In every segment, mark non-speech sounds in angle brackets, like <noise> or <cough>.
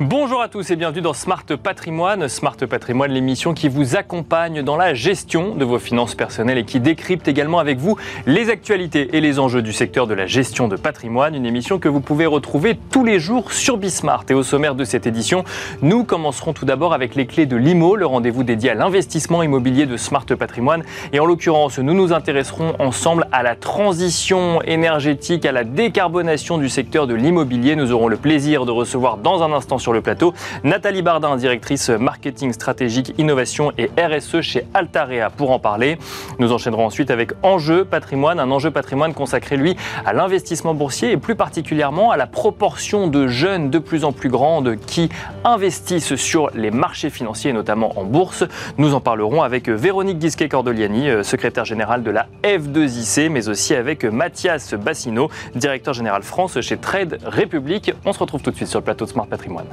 Bonjour à tous et bienvenue dans Smart Patrimoine. Smart Patrimoine, l'émission qui vous accompagne dans la gestion de vos finances personnelles et qui décrypte également avec vous les actualités et les enjeux du secteur de la gestion de patrimoine. Une émission que vous pouvez retrouver tous les jours sur Bismart. Et au sommaire de cette édition, nous commencerons tout d'abord avec les clés de l'IMO, le rendez-vous dédié à l'investissement immobilier de Smart Patrimoine. Et en l'occurrence, nous nous intéresserons ensemble à la transition énergétique, à la décarbonation du secteur de l'immobilier. Nous aurons le plaisir de recevoir dans un instant sur le plateau. Nathalie Bardin, directrice marketing stratégique, innovation et RSE chez Altarea pour en parler. Nous enchaînerons ensuite avec Enjeu patrimoine, un enjeu patrimoine consacré lui à l'investissement boursier et plus particulièrement à la proportion de jeunes de plus en plus grande qui investissent sur les marchés financiers, notamment en bourse. Nous en parlerons avec Véronique Guisquet-Cordoliani, secrétaire générale de la F2IC, mais aussi avec Mathias Bassino, directeur général France chez Trade République. On se retrouve tout de suite sur le plateau Smart Patrimoine.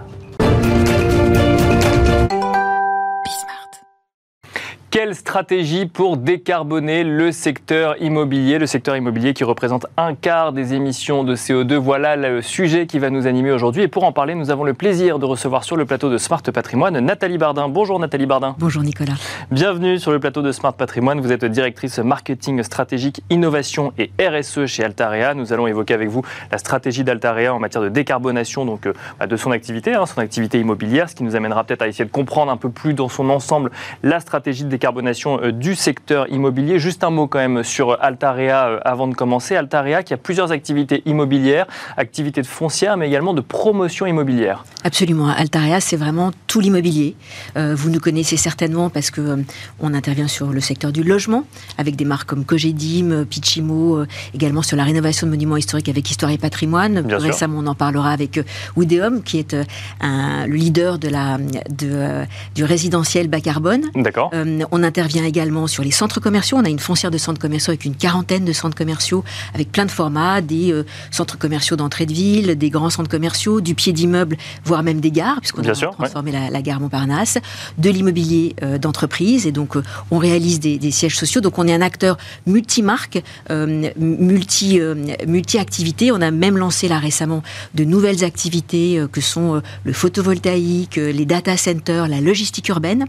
Quelle stratégie pour décarboner le secteur immobilier Le secteur immobilier qui représente un quart des émissions de CO2. Voilà le sujet qui va nous animer aujourd'hui. Et pour en parler, nous avons le plaisir de recevoir sur le plateau de Smart Patrimoine Nathalie Bardin. Bonjour Nathalie Bardin. Bonjour Nicolas. Bienvenue sur le plateau de Smart Patrimoine. Vous êtes directrice marketing stratégique, innovation et RSE chez Altarea. Nous allons évoquer avec vous la stratégie d'Altarea en matière de décarbonation donc, euh, bah, de son activité, hein, son activité immobilière, ce qui nous amènera peut-être à essayer de comprendre un peu plus dans son ensemble la stratégie de décarbonation euh, du secteur immobilier. Juste un mot quand même sur Altarea euh, avant de commencer. Altarea qui a plusieurs activités immobilières, activités de foncière, mais également de promotion immobilière. Absolument. Altarea, c'est vraiment tout l'immobilier. Euh, vous nous connaissez certainement parce que on intervient sur le secteur du logement avec des marques comme Cogedim, Pichimo, également sur la rénovation de monuments historiques avec Histoire et Patrimoine. Bien Récemment, on en parlera avec Woodéum, qui est un, le leader de la, de, du résidentiel bas carbone. D'accord. On intervient vient également sur les centres commerciaux. On a une foncière de centres commerciaux avec une quarantaine de centres commerciaux, avec plein de formats, des euh, centres commerciaux d'entrée de ville, des grands centres commerciaux, du pied d'immeuble, voire même des gares, puisqu'on a transformé la, gare Montparnasse, de l'immobilier euh, d'entreprise. Et donc, euh, on réalise des, sièges sociaux. Donc, on est un acteur multimarque, multi, multi-activités. On a même lancé là récemment de nouvelles activités que sont le photovoltaïque, les data centers, la logistique urbaine.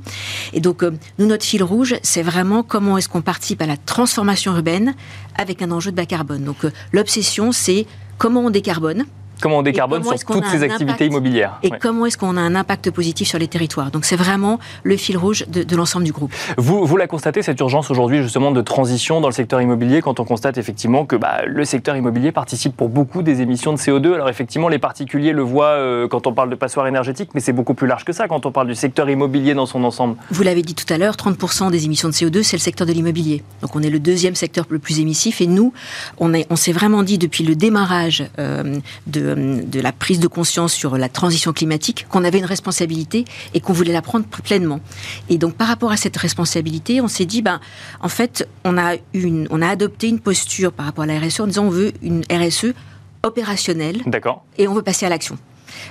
Et donc, nous, notre fil rouge, c'est vraiment comment est-ce qu'on participe à la transformation urbaine avec un enjeu de bas carbone. Donc euh, l'obsession, c'est comment on décarbone, Comment on décarbone sur toutes ces activités immobilières. Et comment est-ce qu'on a un impact positif sur les territoires. Donc c'est vraiment le fil rouge de, l'ensemble du groupe. Vous, vous la constatez, cette urgence aujourd'hui justement de transition dans le secteur immobilier, quand on constate effectivement que bah, le secteur immobilier participe pour beaucoup des émissions de CO2. Alors effectivement, les particuliers le voient euh, quand on parle de passoires énergétiques, mais c'est beaucoup plus large que ça quand on parle du secteur immobilier dans son ensemble. Vous l'avez dit tout à l'heure, 30% des émissions de CO2, c'est le secteur de l'immobilier. Donc on est le deuxième secteur le plus émissif et nous, on, on s'est vraiment dit depuis le démarrage euh, de de, la prise de conscience sur la transition climatique qu'on avait une responsabilité et qu'on voulait la prendre pleinement. Et donc par rapport à cette responsabilité, on s'est dit, ben, en fait, on a, une, on a adopté une posture par rapport à la RSE en disant on veut une RSE opérationnelle et on veut passer à l'action.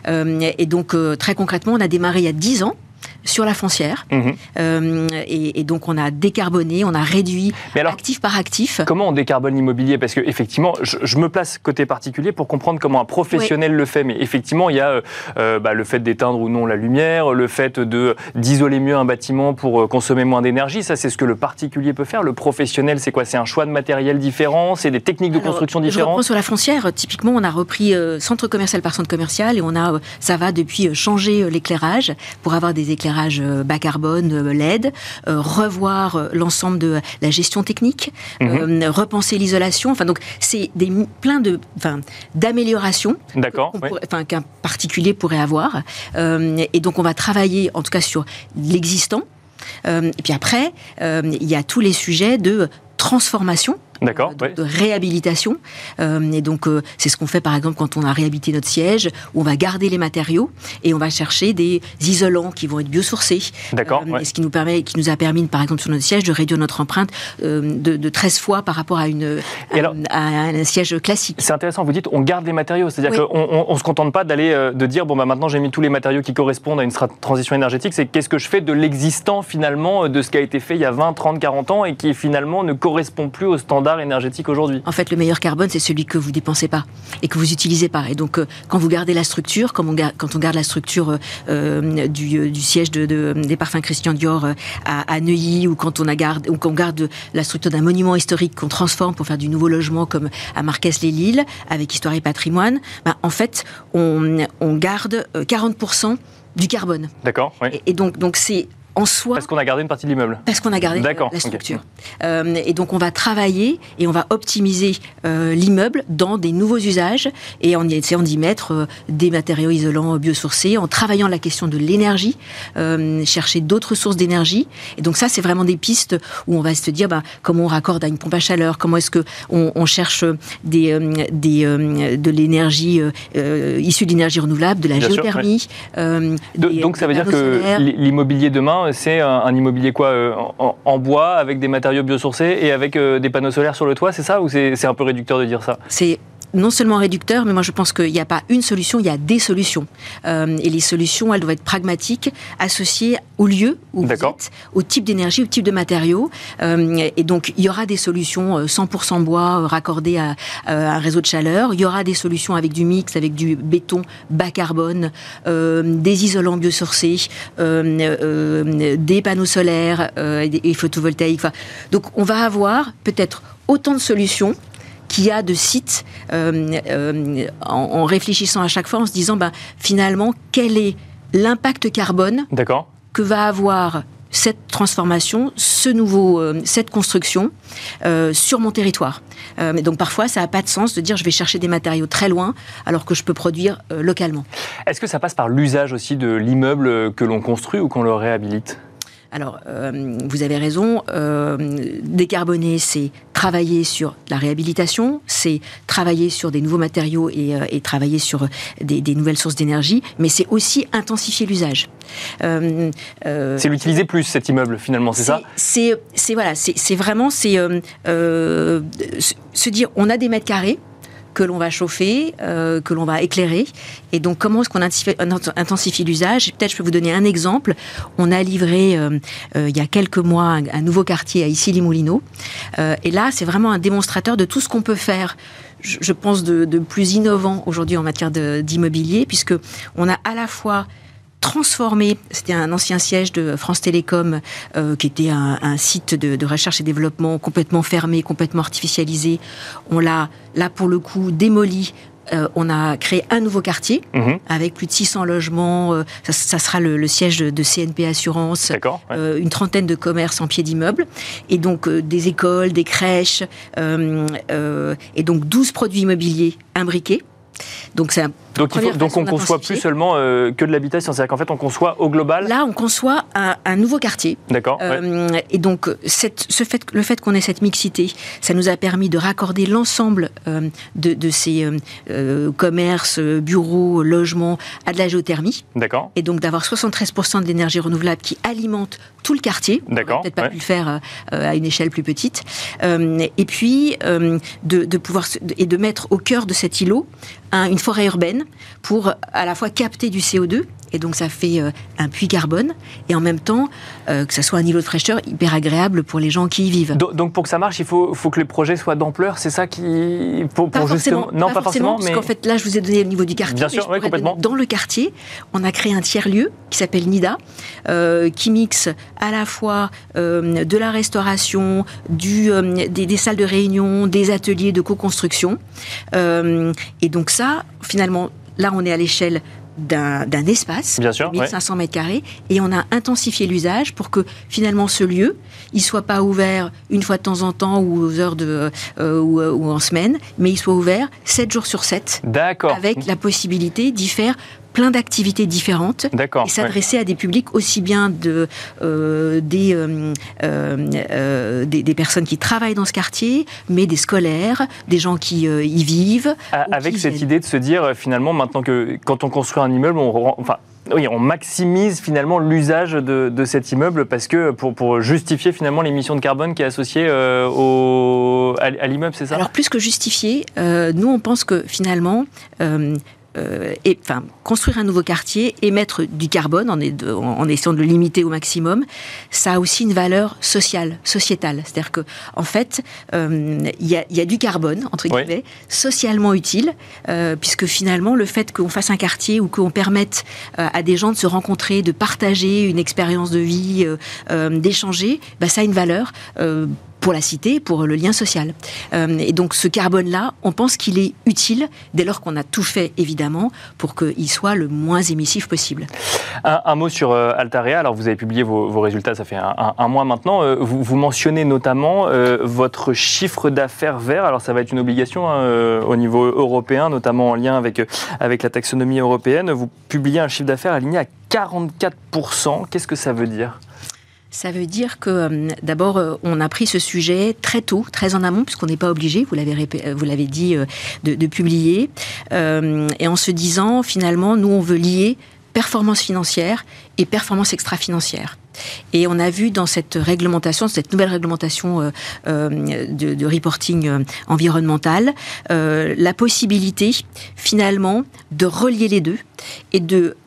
Euh, et donc euh, très concrètement, on a démarré il y a 10 ans sur la foncière. Mhm. Euh, et, donc, on a décarboné, on a réduit actif par actif. Comment on décarbone l'immobilier? Parce que effectivement, je, me place côté particulier pour comprendre comment un professionnel le fait. Mais effectivement, il y a euh, euh, bah, le fait d'éteindre ou non la lumière, le fait de d'isoler mieux un bâtiment pour consommer moins d'énergie. Ça, c'est ce que le particulier peut faire. Le professionnel, c'est quoi? C'est un choix de matériel différent? C'est des techniques de construction différentes? sur la foncière. Typiquement, on a repris centre commercial par centre commercial et on a, ça va depuis changer l'éclairage pour avoir des éclairages euh, bas carbone, euh, LED, euh, revoir l'ensemble de la gestion technique, mhm. repenser l'isolation. Enfin, donc c'est des plein de, enfin, d'améliorations. Enfin, qu'un particulier pourrait avoir. et donc on va travailler, en tout cas, sur l'existant. et puis après, il y a tous les sujets de transformation D'accord. De, de, réhabilitation. Euh, et donc, euh, c'est ce qu'on fait par exemple quand on a réhabilité notre siège, où on va garder les matériaux et on va chercher des isolants qui vont être biosourcés. D'accord. Euh, ce qui nous permet, qui nous a permis, par exemple, sur notre siège, de réduire notre empreinte de, de, 13 fois par rapport à une à, un siège classique. C'est intéressant. Vous dites, on garde les matériaux, c'est-à-dire qu'on on, se contente pas d'aller de dire, bon bah maintenant j'ai mis tous les matériaux qui correspondent à une transition énergétique. C'est qu'est-ce que je fais de l'existant finalement, de ce qui a été fait il y a 20, 30, 40 ans et qui finalement ne correspond plus aux standards standard énergétique aujourd'hui. En fait, le meilleur carbone, c'est celui que vous dépensez pas et que vous utilisez pas. Et donc, quand vous gardez la structure, quand on garde, quand on garde la structure du, siège de, des parfums Christian Dior à, Neuilly, ou quand on, a garde, ou qu'on garde la structure d'un monument historique qu'on transforme pour faire du nouveau logement comme à Marquès-les-Lilles, avec Histoire et Patrimoine, ben, en fait, on, garde 40% du carbone. D'accord. Et, et, donc, donc c'est en soi. Parce qu'on a gardé une partie de l'immeuble. Parce qu'on a gardé la structure. Euh, et donc on va travailler et on va optimiser euh, l'immeuble dans des nouveaux usages et en essayant d'y mettre euh, des matériaux isolants biosourcés, en travaillant la question de l'énergie, chercher d'autres sources d'énergie. Et donc ça, c'est vraiment des pistes où on va se dire bah, comment on raccorde à une pompe à chaleur, comment est-ce que on, cherche des, des de l'énergie issue d'énergie renouvelable, de la géothermie. donc ça veut dire que l'immobilier demain c'est un, immobilier quoi euh, en, bois avec des matériaux biosourcés et avec euh, des panneaux solaires sur le toit, c'est ça ou c'est un peu réducteur de dire ça? Non seulement réducteur, mais moi je pense qu'il n'y a pas une solution, il y a des solutions. Euh, et les solutions, elles doivent être pragmatiques, associées au lieu où vous êtes, au type d'énergie, au type de matériaux. Euh, et donc il y aura des solutions 100% euh, bois raccordées à, un réseau de chaleur. Il y aura des solutions avec du mix, avec du béton bas carbone, des isolants biosourcés, des panneaux solaires et, photovoltaïques. donc on va avoir peut-être autant de solutions qu'il y a de sites euh, euh, en, réfléchissant à chaque fois, en se disant ben, finalement quel est l'impact carbone que va avoir cette transformation, ce nouveau, euh, cette construction sur mon territoire. mais donc parfois, ça n'a pas de sens de dire je vais chercher des matériaux très loin alors que je peux produire localement. Est-ce que ça passe par l'usage aussi de l'immeuble que l'on construit ou qu'on le réhabilite? Alors, euh, vous avez raison, euh, décarboner, c'est travailler sur la réhabilitation, c'est travailler sur des nouveaux matériaux et, euh, travailler sur des, nouvelles sources d'énergie, mais c'est aussi intensifier l'usage. c'est l'utiliser plus cet immeuble finalement, c'est ça? C'est voilà, c'est vraiment c'est se dire on a des mètres carrés, que l'on va chauffer, euh, que l'on va éclairer. Et donc, comment est-ce qu'on intensifie, l'usage? Peut-être je peux vous donner un exemple. On a livré euh, euh, il y a quelques mois un, nouveau quartier à Issy-les-Moulineaux. et là, c'est vraiment un démonstrateur de tout ce qu'on peut faire je pense, de, de plus innovant aujourd'hui en matière d'immobilier, puisque on a à la fois transformé. C'était un ancien siège de France Télécom, euh, qui était un, site de, recherche et développement complètement fermé, complètement artificialisé. On l'a, là pour le coup, démoli. Euh, on a créé un nouveau quartier mhm. avec plus de 600 logements. Euh, ça, sera le, siège de, CNP Assurance. une trentaine de commerces en pied d'immeuble. Et donc des écoles, des crèches. et donc 12 produits immobiliers imbriqués. Donc c'est donc, faut, donc on conçoit plus seulement euh, que de l'habitation, c'est-à-dire qu'en fait on conçoit au global. Là, on conçoit un, nouveau quartier. D'accord. Euh, et donc cette, ce fait, le fait qu'on ait cette mixité, ça nous a permis de raccorder l'ensemble euh, de, ces commerces, bureaux, logements à de la géothermie. D'accord. Et donc d'avoir 73% de l'énergie renouvelable qui alimente tout le quartier. D'accord. Peut-être pas pu le faire à une échelle plus petite. et puis de, de pouvoir et de mettre au cœur de cet îlot une forêt urbaine pour à la fois capter du CO2 et donc ça fait euh, un puits carbone, et en même temps euh, que ça soit un niveau de fraîcheur hyper agréable pour les gens qui y vivent. Donc, pour que ça marche, il faut, faut que les projets soient d'ampleur, c'est ça qui... Pour, pas forcément, non, pas, forcément, parce qu'en fait là je vous ai donné le niveau du quartier. Bien sûr, complètement. Dans le quartier, on a créé un tiers-lieu qui s'appelle NIDA, euh, qui mixe à la fois de la restauration, du, des, des, salles de réunion, des ateliers de co-construction. et donc ça, finalement, là on est à l'échelle d'un espace, Bien sûr, 1500 mètres carrés, et on a intensifié l'usage pour que finalement ce lieu, il soit pas ouvert une fois de temps en temps ou aux heures de euh, ou, en semaine, mais il soit ouvert 7 jours sur 7. D'accord. Avec la possibilité d'y faire plein d'activités différentes et s'adresser à des publics aussi bien de, euh, des, euh, euh, des, des, personnes qui travaillent dans ce quartier, mais des scolaires, des gens qui y vivent. Avec cette idée de se dire finalement maintenant que quand on construit un immeuble, on, enfin, oui, on maximise finalement l'usage de, de, cet immeuble parce que pour, pour justifier finalement l'émission de carbone qui est associée au, à, l'immeuble, c'est ça? Alors plus que justifier, nous on pense que finalement et, enfin, construire un nouveau quartier, émettre du carbone en, en, essayant de le limiter au maximum, ça a aussi une valeur sociale, sociétale. C'est-à-dire que, en fait, il y, a, du carbone entre guillemets socialement utile, puisque finalement, le fait qu'on fasse un quartier ou qu'on permette à des gens de se rencontrer, de partager une expérience de vie, d'échanger, bah, ça a une valeur pour la cité, pour le lien social. Euh, et donc ce carbone-là, on pense qu'il est utile dès lors qu'on a tout fait, évidemment, pour qu'il soit le moins émissif possible. Un, mot sur euh, Altarea. Alors vous avez publié vos, résultats, ça fait un, mois maintenant. Euh, vous, mentionnez notamment votre chiffre d'affaires vert. Alors ça va être une obligation hein, au niveau européen, notamment en lien avec, avec la taxonomie européenne. Vous publiez un chiffre d'affaires aligné à 44%. Qu'est-ce que ça veut dire? Ça veut dire que euh, d'abord, euh, on a pris ce sujet très tôt, très en amont, puisqu'on n'est pas obligé, vous l'avez, euh, vous l'avez dit, de, publier. et en se disant, finalement, nous, on veut lier performance financière et performance extra-financière. Et on a vu dans cette réglementation, cette nouvelle réglementation de, reporting environnemental, la possibilité finalement de relier les deux et de,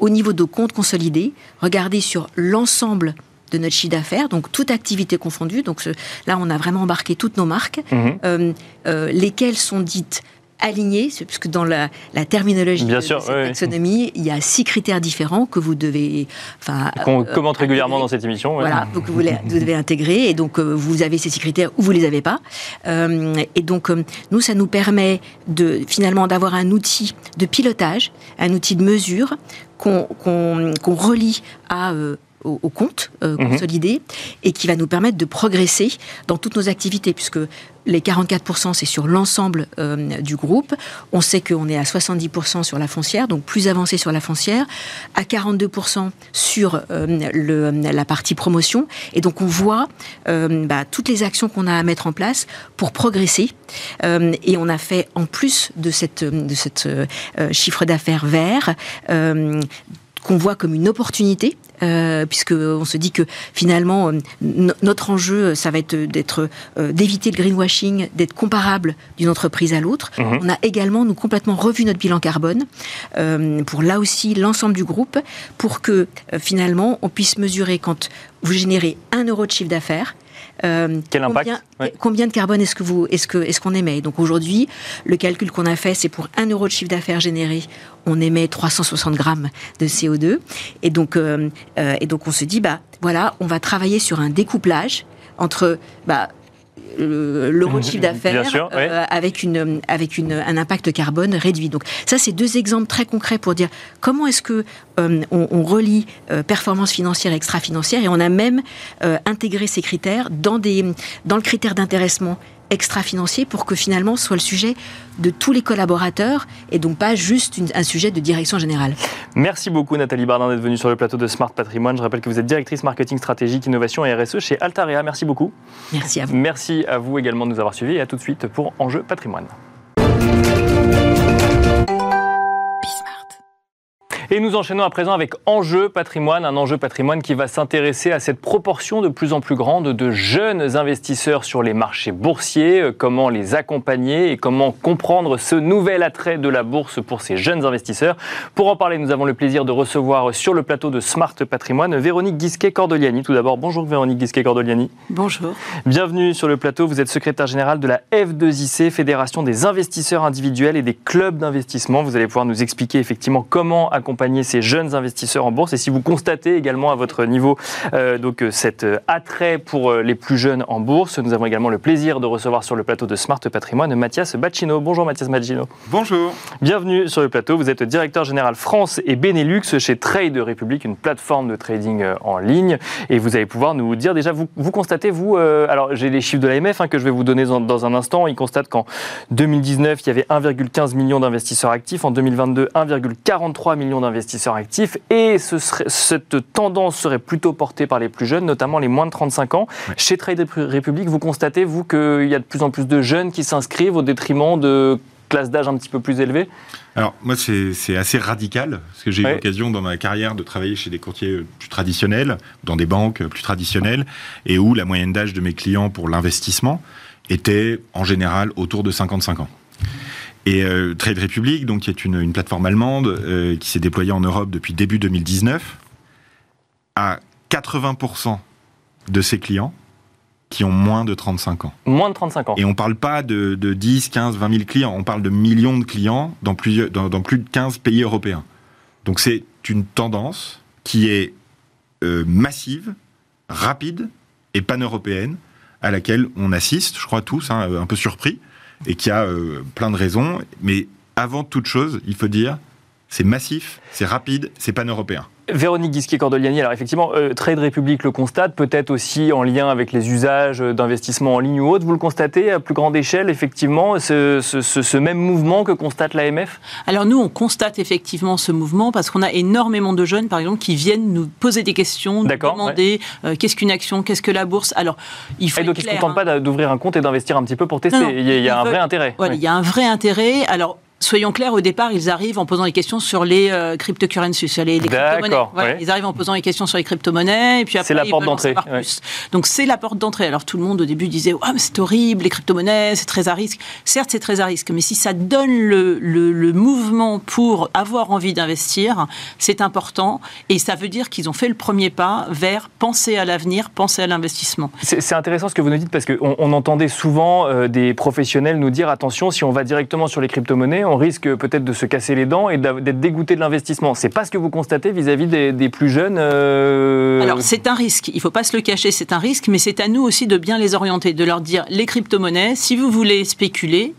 au niveau de comptes consolidés, regarder sur l'ensemble de notre chiffre d'affaires, donc toute activité confondue. Donc là, on a vraiment embarqué toutes nos marques, mhm. euh, euh, lesquelles sont dites alignées, puisque dans la, terminologie de, cette taxonomie, il y a six critères différents que vous devez... Enfin, Qu'on euh, commente régulièrement dans cette émission. Voilà, vous, devez intégrer, et donc vous avez ces six critères ou vous les avez pas. et donc, nous, ça nous permet de finalement d'avoir un outil de pilotage, un outil de mesure qu'on relie à au, compte euh, mhm. consolidé et qui va nous permettre de progresser dans toutes nos activités, puisque les 44%, c'est sur l'ensemble euh, du groupe. On sait qu'on est à 70% sur la foncière, donc plus avancé sur la foncière, à 42% sur euh, le, la partie promotion. Et donc on voit bah, toutes les actions qu'on a à mettre en place pour progresser. et on a fait, en plus de cette, de cette chiffre d'affaires vert, qu'on voit comme une opportunité, euh, puisque on se dit que finalement euh, notre enjeu, ça va être d'être euh, d'éviter le greenwashing, d'être comparable d'une entreprise à l'autre. Mhm. On a également nous complètement revu notre bilan carbone pour là aussi l'ensemble du groupe, pour que finalement on puisse mesurer quand vous générez un euro de chiffre d'affaires, euh, Quel impact combien, de carbone est-ce que vous est-ce que est-ce qu'on émet Donc aujourd'hui, le calcul qu'on a fait, c'est pour 1 euro de chiffre d'affaires généré, on émet 360 grammes de CO2. Et donc euh, euh, et donc on se dit bah voilà, on va travailler sur un découplage entre bah, l'euro de chiffre d'affaires euh, avec, une, avec une, un impact carbone réduit. Donc ça, c'est deux exemples très concrets pour dire comment est-ce que euh, on, relie euh, performance financière et extra-financière et on a même intégré ces critères dans, des, dans le critère d'intéressement extra-financier pour que finalement soit le sujet de tous les collaborateurs et donc pas juste un sujet de direction générale. Merci beaucoup Nathalie Bardin d'être venue sur le plateau de Smart Patrimoine. Je rappelle que vous êtes directrice marketing stratégique, innovation et RSE chez Altarea. Merci beaucoup. Merci à vous. Merci à vous également de nous avoir suivis et à tout de suite pour Enjeu Patrimoine. Et nous enchaînons à présent avec Enjeu patrimoine, un enjeu patrimoine qui va s'intéresser à cette proportion de plus en plus grande de jeunes investisseurs sur les marchés boursiers, euh, comment les accompagner et comment comprendre ce nouvel attrait de la bourse pour ces jeunes investisseurs. Pour en parler, nous avons le plaisir de recevoir sur le plateau de Smart Patrimoine Véronique Guisquet-Cordoliani. Tout d'abord, bonjour Véronique Guisquet-Cordoliani. Bonjour. Bienvenue sur le plateau. Vous êtes secrétaire générale de la F2IC, Fédération des investisseurs individuels et des clubs d'investissement. Vous allez pouvoir nous expliquer effectivement comment accompagner ces jeunes investisseurs en bourse et si vous constatez également à votre niveau euh, donc euh, cet euh, attrait pour les plus jeunes en bourse, nous avons également le plaisir de recevoir sur le plateau de Smart Patrimoine Mathias Bacchino. Bonjour Mathias Bacchino. Bonjour. Bienvenue sur le plateau. Vous êtes directeur général France et Benelux chez Trade Republic, une plateforme de trading en ligne. Et vous allez pouvoir nous dire déjà, vous, vous constatez, vous, alors j'ai les chiffres de l'AMF hein, que je vais vous donner dans, dans un instant. Ils constatent qu'en 2019, il y avait 1,15 million d'investisseurs actifs. En 2022, 1,43 million d'investisseurs investisseurs actifs et ce serait, cette tendance serait plutôt portée par les plus jeunes, notamment les moins de 35 ans. Chez Trade Republic, vous constatez, vous, qu'il y a de plus en plus de jeunes qui s'inscrivent au détriment de classes d'âge un petit peu plus élevées? Alors moi c'est assez radical parce que j'ai eu l'occasion dans ma carrière de travailler chez des courtiers plus traditionnels, dans des banques plus traditionnelles et où la moyenne d'âge de mes clients pour l'investissement était en général autour de 55 ans. Et Trade Republic, donc, qui est une, une plateforme allemande qui s'est déployée en Europe depuis début 2019, a 80% de ses clients qui ont moins de 35 ans. Moins de 35 ans. Et on ne parle pas de, 10, 15, 20 000 clients, on parle de millions de clients dans, plusieurs, dans, plus de 15 pays européens. Donc c'est une tendance qui est euh, massive, rapide et pan-européenne, à laquelle on assiste, je crois tous, hein, un peu surpris, et qui a euh, plein de raisons. Mais avant toute chose, il faut dire, c'est massif, c'est rapide, c'est pan-européen. Véronique Guisquier-Cordoliani, alors effectivement, euh, Trade Republic le constate, peut-être aussi en lien avec les usages d'investissement en ligne ou autre. Vous le constatez à plus grande échelle, effectivement, ce, même mouvement que constate l'AMF Alors nous, on constate effectivement ce mouvement parce qu'on a énormément de jeunes, par exemple, qui viennent nous poser des questions, nous demander euh, qu'est-ce qu'une action, qu'est-ce que la bourse? Alors, il faut. Et donc, ils ne se contentent hein. pas d'ouvrir un compte et d'investir un petit peu pour tester. il y a, un vrai intérêt. il y a un vrai intérêt. Alors, soyons clairs, au départ, ils arrivent en posant des questions sur les euh, cryptocurrencies, sur les, crypto-monnaies. Ils arrivent en posant des questions sur les crypto-monnaies, et puis après, c'est la porte d'entrée. Donc c'est la porte d'entrée. Alors tout le monde au début disait, oh, c'est horrible, les crypto-monnaies, c'est très à risque. Certes, c'est très à risque, mais si ça donne le, le mouvement pour avoir envie d'investir, c'est important, et ça veut dire qu'ils ont fait le premier pas vers penser à l'avenir, penser à l'investissement. C'est intéressant ce que vous nous dites parce qu'on on entendait souvent euh, des professionnels nous dire attention, si on va directement sur les crypto-monnaies, on risque peut-être de se casser les dents et d'être dégoûté de l'investissement. C'est pas ce que vous constatez vis-à-vis des, plus jeunes euh Alors c'est un risque, il faut pas se le cacher, c'est un risque, mais c'est à nous aussi de bien les orienter, de leur dire les crypto-monnaies, si vous voulez spéculer,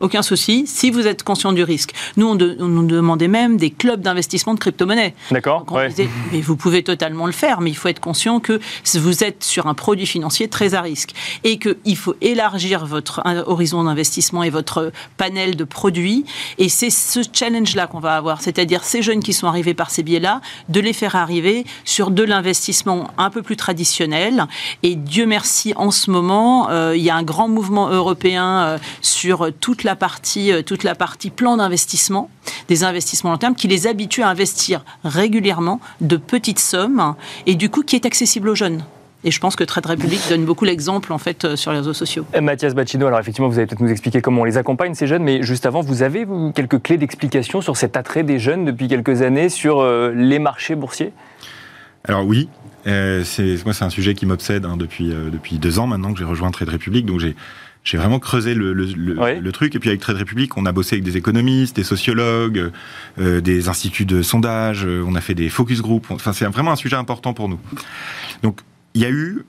aucun souci, si vous êtes conscient du risque. Nous, on, nous demandait même des clubs d'investissement de crypto-monnaies. D'accord. mais vous pouvez totalement le faire, mais il faut être conscient que vous êtes sur un produit financier très à risque et qu'il faut élargir votre horizon d'investissement et votre panel de produits. Et c'est ce challenge-là qu'on va avoir, c'est-à-dire ces jeunes qui sont arrivés par ces biais-là, de les faire arriver sur de l'investissement un peu plus traditionnel. Et Dieu merci, en ce moment, euh, il y a un grand mouvement européen euh, sur toute la la partie, euh, toute la partie plan d'investissement, des investissements long terme, qui les habitue à investir régulièrement de petites sommes et du coup qui est accessible aux jeunes. Et je pense que Trade Republic donne beaucoup l'exemple en fait euh, sur les réseaux sociaux. Et Mathias Bacino, alors effectivement, vous allez peut-être nous expliquer comment on les accompagne ces jeunes, mais juste avant, vous avez quelques clés d'explication sur cet attrait des jeunes depuis quelques années sur euh, les marchés boursiers? Alors oui, c'est moi c'est un sujet qui m'obsède hein, depuis depuis deux ans maintenant que j'ai rejoint Trade Republic, donc j'ai j'ai vraiment creusé le, truc. Et puis avec Trade Republic, on a bossé avec des économistes, des sociologues, euh, des instituts de sondage, euh, on a fait des focus group. Enfin, c'est vraiment un sujet important pour nous. Donc, il y a eu,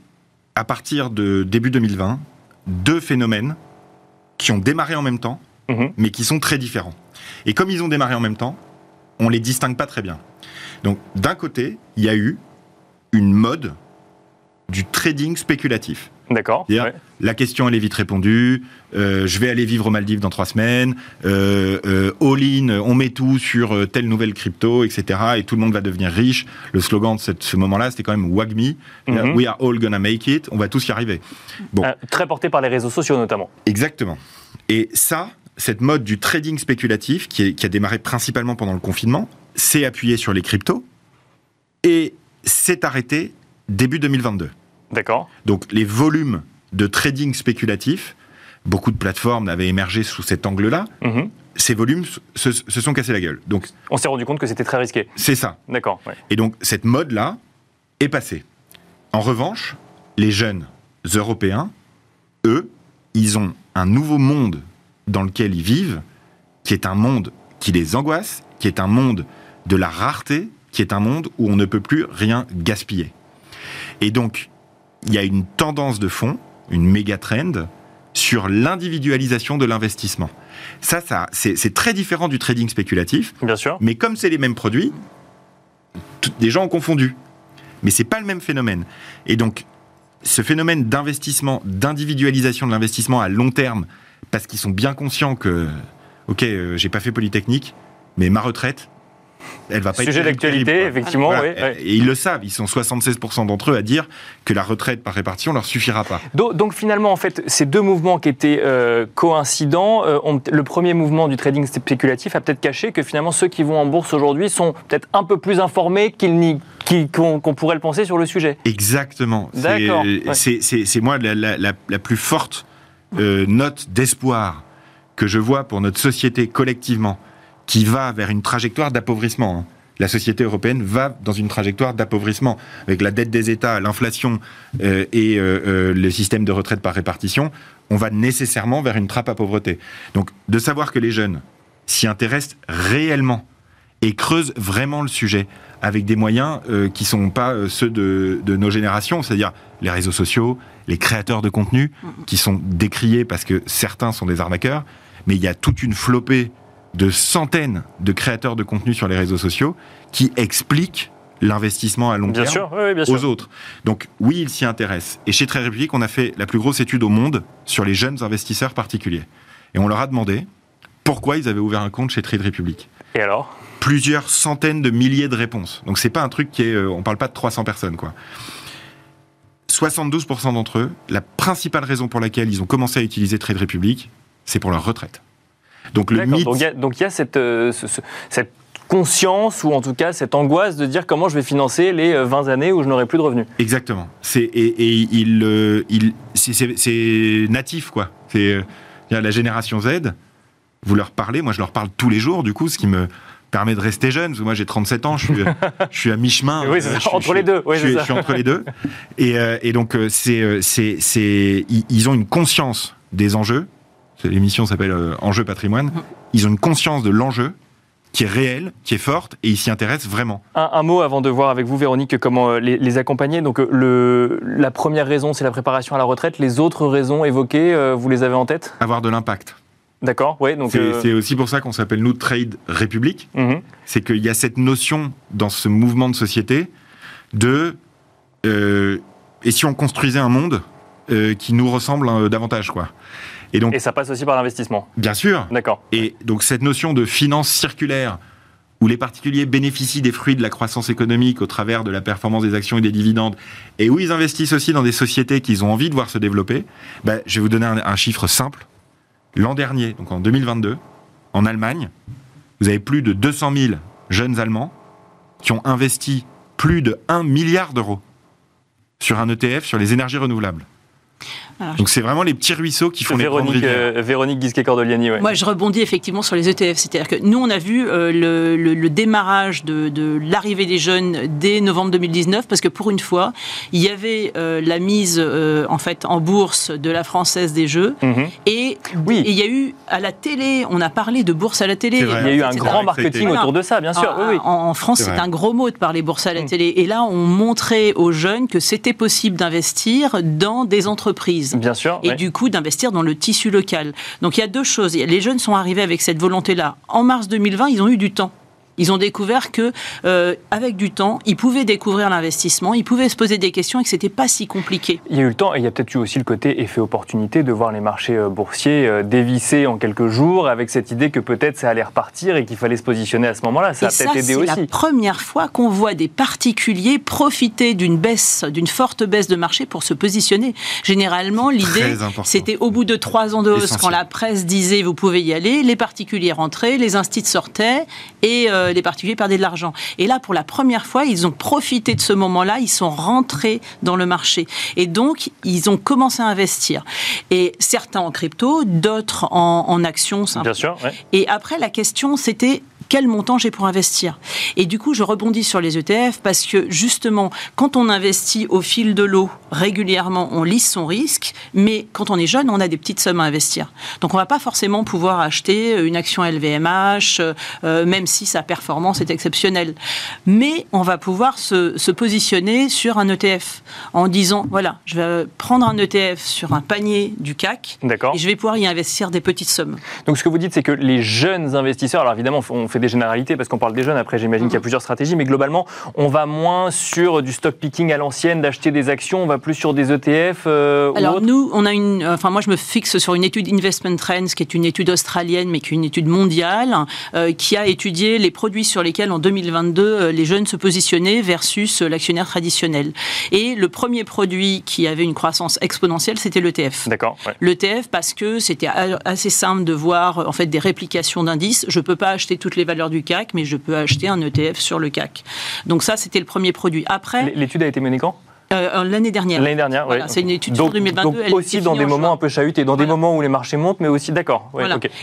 à partir de début 2020, deux phénomènes qui ont démarré en même temps, mhm. mais qui sont très différents. Et comme ils ont démarré en même temps, on les distingue pas très bien. Donc, d'un côté, il y a eu une mode du trading spéculatif. D'accord. La question, elle est vite répondue. Euh, je vais aller vivre aux Maldives dans trois semaines. Euh, euh, all-in, on met tout sur telle nouvelle crypto, etc. Et tout le monde va devenir riche. Le slogan de ce moment-là, c'était quand même WAGMI. Mhm. We are all gonna make it. On va tous y arriver. Bon. très porté par les réseaux sociaux, notamment. Exactement. Et ça, cette mode du trading spéculatif, qui, qui a démarré principalement pendant le confinement, s'est appuyé sur les cryptos et s'est arrêté début 2022. D'accord. Donc les volumes de trading spéculatif, beaucoup de plateformes avaient émergé sous cet angle-là. Mhm. Ces volumes se, sont cassés la gueule. Donc, on s'est rendu compte que c'était très risqué. C'est ça. D'accord. Et donc cette mode-là est passée. En revanche, les jeunes européens, eux, ils ont un nouveau monde dans lequel ils vivent, qui est un monde qui les angoisse, qui est un monde de la rareté, qui est un monde où on ne peut plus rien gaspiller. Et donc, il y a une tendance de fond, une méga trend, sur l'individualisation de l'investissement. Ça, ça c'est très différent du trading spéculatif. Bien sûr. Mais comme c'est les mêmes produits, des gens ont confondu. Mais c'est pas le même phénomène. Et donc, ce phénomène d'investissement, d'individualisation de l'investissement à long terme, parce qu'ils sont bien conscients que, ok, euh, j'ai pas fait Polytechnique, mais ma retraite, elle va pas Sujet d'actualité, effectivement. Oui, Et ils le savent, ils sont 76% d'entre eux à dire que la retraite par répartition leur suffira pas. Donc, finalement, en fait, ces deux mouvements qui étaient euh, coïncidents, euh, le premier mouvement du trading spéculatif a peut-être caché que finalement ceux qui vont en bourse aujourd'hui sont peut-être un peu plus informés qu'on pourrait le penser sur le sujet. Exactement. C'est moi la, plus forte euh, note d'espoir que je vois pour notre société collectivement, qui va vers une trajectoire d'appauvrissement. Hein. La société européenne va dans une trajectoire d'appauvrissement, avec la dette des États, l'inflation euh, et euh, euh, le système de retraite par répartition. On va nécessairement vers une trappe à pauvreté. Donc, de savoir que les jeunes s'y intéressent réellement et creusent vraiment le sujet avec des moyens qui ne sont pas ceux de, de nos générations, c'est-à-dire les réseaux sociaux, les créateurs de contenu, qui sont décriés parce que certains sont des arnaqueurs, mais il y a toute une flopée de centaines de créateurs de contenu sur les réseaux sociaux qui expliquent l'investissement à long terme aux autres. Donc oui, ils s'y intéressent. Et chez Très République, on a fait la plus grosse étude au monde sur les jeunes investisseurs particuliers. Et on leur a demandé pourquoi ils avaient ouvert un compte chez Trade Republic. Et alors? Plusieurs centaines de milliers de réponses. Donc c'est pas un truc qui est, euh, on parle pas de 300 personnes quoi. 72% d'entre eux, la principale raison pour laquelle ils ont commencé à utiliser Trade Republic, c'est pour leur retraite. Donc le mythe... Donc il y a, cette, euh, cette conscience ou en tout cas cette angoisse de dire comment je vais financer les 20 euh, années où je n'aurai plus de revenus. Exactement. C'est et, et il, euh, il c'est natif quoi. C'est la génération Z. Vous leur parlez, moi je leur parle tous les jours du coup, ce qui me permet de rester jeune. Parce que moi j'ai 37 ans, je suis, je suis à mi-chemin. <laughs> Oui, c'est entre les deux. je, suis, entre les deux. Et, et donc c'est c'est ils ont une conscience des enjeux l'émission s'appelle euh, Enjeu patrimoine, mm. ils ont une conscience de l'enjeu qui est réelle, qui est forte, et ils s'y intéressent vraiment. Un, mot avant de voir avec vous, Véronique, comment euh, les, accompagner. Donc, euh, le, la première raison, c'est la préparation à la retraite. Les autres raisons évoquées, vous les avez en tête? Avoir de l'impact. D'accord, oui. C'est aussi pour ça qu'on s'appelle nous Trade République. Mm-hmm. C'est qu'il y a cette notion dans ce mouvement de société de et si on construisait un monde qui nous ressemble davantage, quoi. Et, donc, et ça passe aussi par l'investissement Bien sûr. D'accord. Et donc cette notion de finance circulaire, où les particuliers bénéficient des fruits de la croissance économique au travers de la performance des actions et des dividendes, et où ils investissent aussi dans des sociétés qu'ils ont envie de voir se développer, ben, je vais vous donner un, chiffre simple. L'an dernier, donc en 2022, en Allemagne, vous avez plus de 200 000 jeunes Allemands qui ont investi plus de 1 milliard d'euros sur un ETF sur les énergies renouvelables. Donc c'est vraiment les petits ruisseaux qui font Véronique, les euh, Véronique Guisquet-Cordoliani. Moi, je rebondis effectivement sur les ETF. C'est-à-dire que nous, on a vu euh, le, démarrage de, l'arrivée des jeunes dès novembre 2019, parce que pour une fois, il y avait euh, la mise en fait en bourse de la française des jeux, mhm. et, oui. il y a eu à la télé, on a parlé de bourse à la télé. Il y a eu un grand marketing autour de ça, bien sûr. En, France, c'est un gros mot de parler bourse à la mm. télé. Et là, on montrait aux jeunes que c'était possible d'investir dans des entreprises. Bien sûr. Et du coup, d'investir dans le tissu local. Donc il y a deux choses. Les jeunes sont arrivés avec cette volonté-là. En mars 2020, ils ont eu du temps. Ils ont découvert que, euh, avec du temps, ils pouvaient découvrir l'investissement, ils pouvaient se poser des questions et que c'était pas si compliqué. Il y a eu le temps et il y a peut-être eu aussi le côté effet opportunité de voir les marchés euh, boursiers euh, dévisser en quelques jours avec cette idée que peut-être ça allait repartir et qu'il fallait se positionner à ce moment-là. Ça a peut-être aidé aussi. C'est la première fois qu'on voit des particuliers profiter d'une baisse, d'une forte baisse de marché pour se positionner. Généralement, l'idée, c'était au bout de trois ans de hausse, quand la presse disait vous pouvez y aller, les particuliers rentraient, les instituts sortaient et euh, les particuliers perdaient de l'argent. Et là, pour la première fois, ils ont profité de ce moment-là, ils sont rentrés dans le marché. Et donc, ils ont commencé à investir. Et certains en crypto, d'autres en, actions. Bien sûr. Et après, la question, c'était quel montant j'ai pour investir. Et du coup, je rebondis sur les ETF parce que justement, quand on investit au fil de l'eau régulièrement, on lisse son risque, mais quand on est jeune, on a des petites sommes à investir. Donc on va pas forcément pouvoir acheter une action LVMH, euh, même si sa performance est exceptionnelle. Mais on va pouvoir se, se positionner sur un ETF en disant, voilà, je vais prendre un ETF sur un panier du CAC et je vais pouvoir y investir des petites sommes. Donc ce que vous dites, c'est que les jeunes investisseurs, alors évidemment, on fait des généralités parce qu'on parle des jeunes, après j'imagine qu'il y a mhm. plusieurs stratégies, mais globalement, on va moins sur du stock picking à l'ancienne, d'acheter des actions, on va plus sur des ETF euh, Alors nous, on a une, enfin moi je me fixe sur une étude Investment Trends, qui est une étude australienne, mais qui est une étude mondiale, euh, qui a étudié les produits sur lesquels en 2022 euh, les jeunes se positionnaient versus l'actionnaire traditionnel. Et le premier produit qui avait une croissance exponentielle, c'était l'ETF. D'accord. L'ETF parce que c'était assez simple de voir en fait des réplications d'indices. Je peux pas acheter toutes les valeurs du CAC, mais je peux acheter un ETF sur le CAC. Donc ça, c'était le premier produit. Après, l'étude a été menée quand? Euh, l'année dernière. L'année dernière, oui. C'est une étude donc, 2022. Donc aussi dans des moments un peu chahutés, dans des moments où les marchés montent, mais aussi d'accord.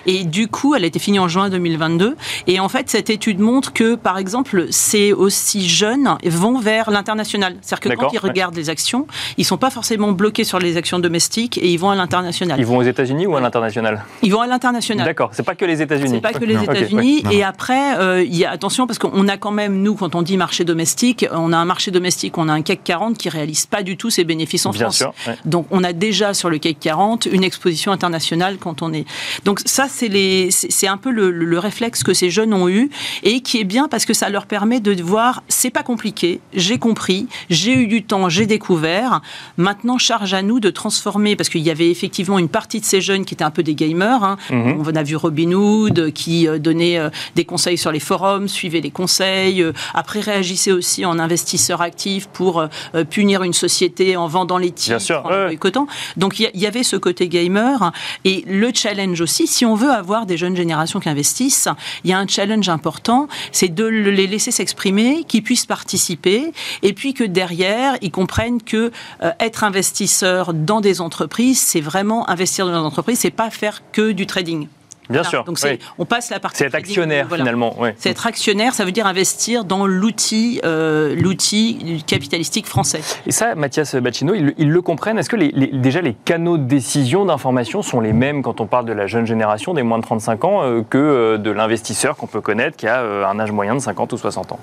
Et du coup, elle a été finie en juin 2022. Et en fait, cette étude montre que, par exemple, ces aussi jeunes vont vers l'international. C'est-à-dire que quand ils regardent les actions, ils sont pas forcément bloqués sur les actions domestiques et ils vont à l'international. Ils vont aux États-Unis ou à l'international? Ils vont à l'international. D'accord. C'est pas que les États-Unis. C'est pas que les États-Unis. Et après, euh, il y a attention parce qu'on a quand même nous, quand on dit marché domestique, on a un marché domestique, on a un CAC 40 qui réalise pas du tout ses bénéfices en France. Donc on a déjà sur le CAC 40 une exposition internationale quand on est. Donc ça c'est les c'est un peu le, réflexe que ces jeunes ont eu et qui est bien parce que ça leur permet de voir c'est pas compliqué, j'ai compris, j'ai eu du temps, j'ai découvert. Maintenant charge à nous de transformer parce qu'il y avait effectivement une partie de ces jeunes qui étaient un peu des gamers. Hein. Mhm. On a vu Robin Hood qui euh, donnait euh, des conseils sur les forums, suivait les conseils, euh, après réagissait aussi en investisseur actif pour punir une société en vendant les titres, en boycottant. Donc il y, avait ce côté gamer. Et le challenge aussi, si on veut avoir des jeunes générations qui investissent, il y a un challenge important, c'est de les laisser s'exprimer, qu'ils puissent participer, et puis que derrière, ils comprennent que euh, être investisseur dans des entreprises, c'est vraiment investir dans des entreprises, c'est pas faire que du trading. Bien sûr. Donc on passe la partie. C'est être actionnaire finalement. C'est être actionnaire, ça veut dire investir dans l'outil, euh, l'outil capitalistique français. Et ça, Mathias Bacchino, ils, le comprennent. Est-ce que les, déjà les canaux de décision d'information sont les mêmes quand on parle de la jeune génération des moins de 35 ans euh, que euh, de l'investisseur qu'on peut connaître qui a un âge moyen de 50 ou 60 ans?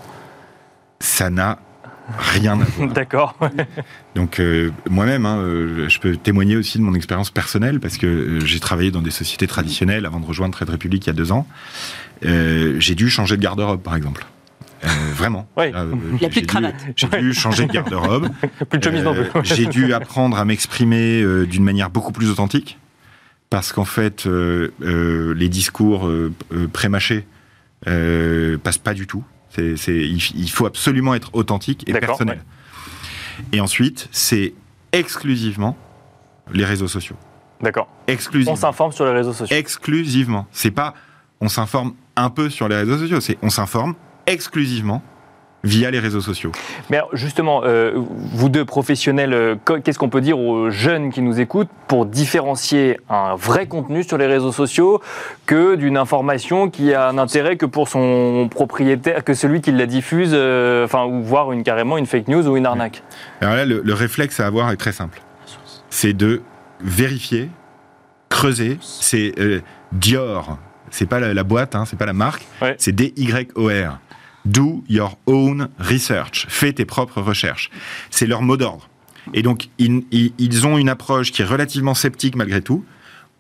Ça n'a rien à <laughs> voir. D'accord. Donc euh, moi-même, hein, euh, je peux témoigner aussi de mon expérience personnelle parce que euh, j'ai travaillé dans des sociétés traditionnelles avant de rejoindre Trade Republic il y a deux ans. j'ai dû changer de garde-robe, par exemple. vraiment. il n'y a plus de cravate. J'ai dû changer de garde-robe. <laughs> plus de chemise non plus. j'ai dû apprendre à m'exprimer d'une manière beaucoup plus authentique parce qu'en fait, les discours pré-mâchés passent pas du tout il, faut absolument être authentique et personnel. Et ensuite, c'est exclusivement les réseaux sociaux. D'accord. Exclusivement. On s'informe sur les réseaux sociaux. Exclusivement. C'est pas on s'informe un peu sur les réseaux sociaux, c'est on s'informe exclusivement via les réseaux sociaux. Mais justement, euh, vous deux professionnels, euh, qu'est-ce qu'on peut dire aux jeunes qui nous écoutent pour différencier un vrai contenu sur les réseaux sociaux que d'une information qui a un intérêt que pour son propriétaire, que celui qui la diffuse, euh, enfin, ou voir une, carrément une fake news ou une arnaque? Alors là, le, réflexe à avoir est très simple. C'est de vérifier, creuser. C'est Dior, c'est pas la, boîte, hein, c'est pas la marque, c'est D-Y-O-R. Do your own research. Fais tes propres recherches. C'est leur mot d'ordre. Et donc, ils, ont une approche qui est relativement sceptique malgré tout.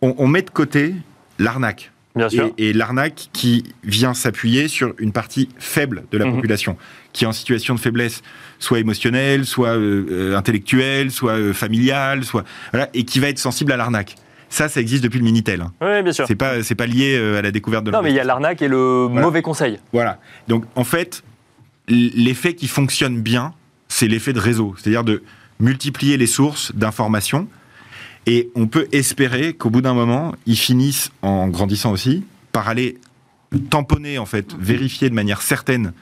On, met de côté l'arnaque. Bien sûr. Et, l'arnaque qui vient s'appuyer sur une partie faible de la mhm. population, qui est en situation de faiblesse, soit émotionnelle, soit euh, euh, intellectuelle, soit euh, familiale, soit voilà, et qui va être sensible à l'arnaque. Ça, ça existe depuis le Minitel. Hein. Oui, bien sûr. C'est pas, c'est pas lié euh, à la découverte de Non, mais il y a l'arnaque et le mauvais conseil. Voilà. Donc, en fait, l'effet qui fonctionne bien, c'est l'effet de réseau. C'est-à-dire de multiplier les sources d'informations. Et on peut espérer qu'au bout d'un moment, ils finissent, en grandissant aussi, par aller tamponner, en fait, vérifier de manière certaine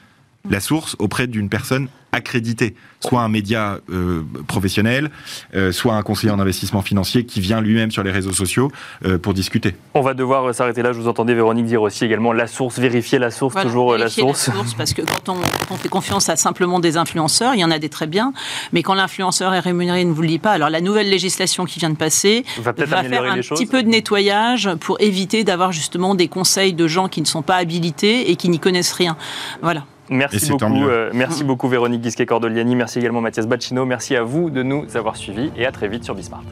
la source auprès d'une personne accrédité, soit un média euh, professionnel, euh, soit un conseiller en investissement financier qui vient lui-même sur les réseaux sociaux euh, pour discuter. On va devoir s'arrêter là. Je vous entendais Véronique dire aussi également la source, vérifier la source, toujours la source. la source. Parce que quand on, fait confiance à simplement des influenceurs, il y en a des très bien, mais quand l'influenceur est rémunéré, il ne vous le dit pas. Alors la nouvelle législation qui vient de passer va, va faire un petit peu de nettoyage pour éviter d'avoir justement des conseils de gens qui ne sont pas habilités et qui n'y connaissent rien. Voilà. Merci beaucoup, euh, merci beaucoup Véronique Guisquet-Cordoliani, merci également Mathias Bacchino, merci à vous de nous avoir suivis et à très vite sur Bismart.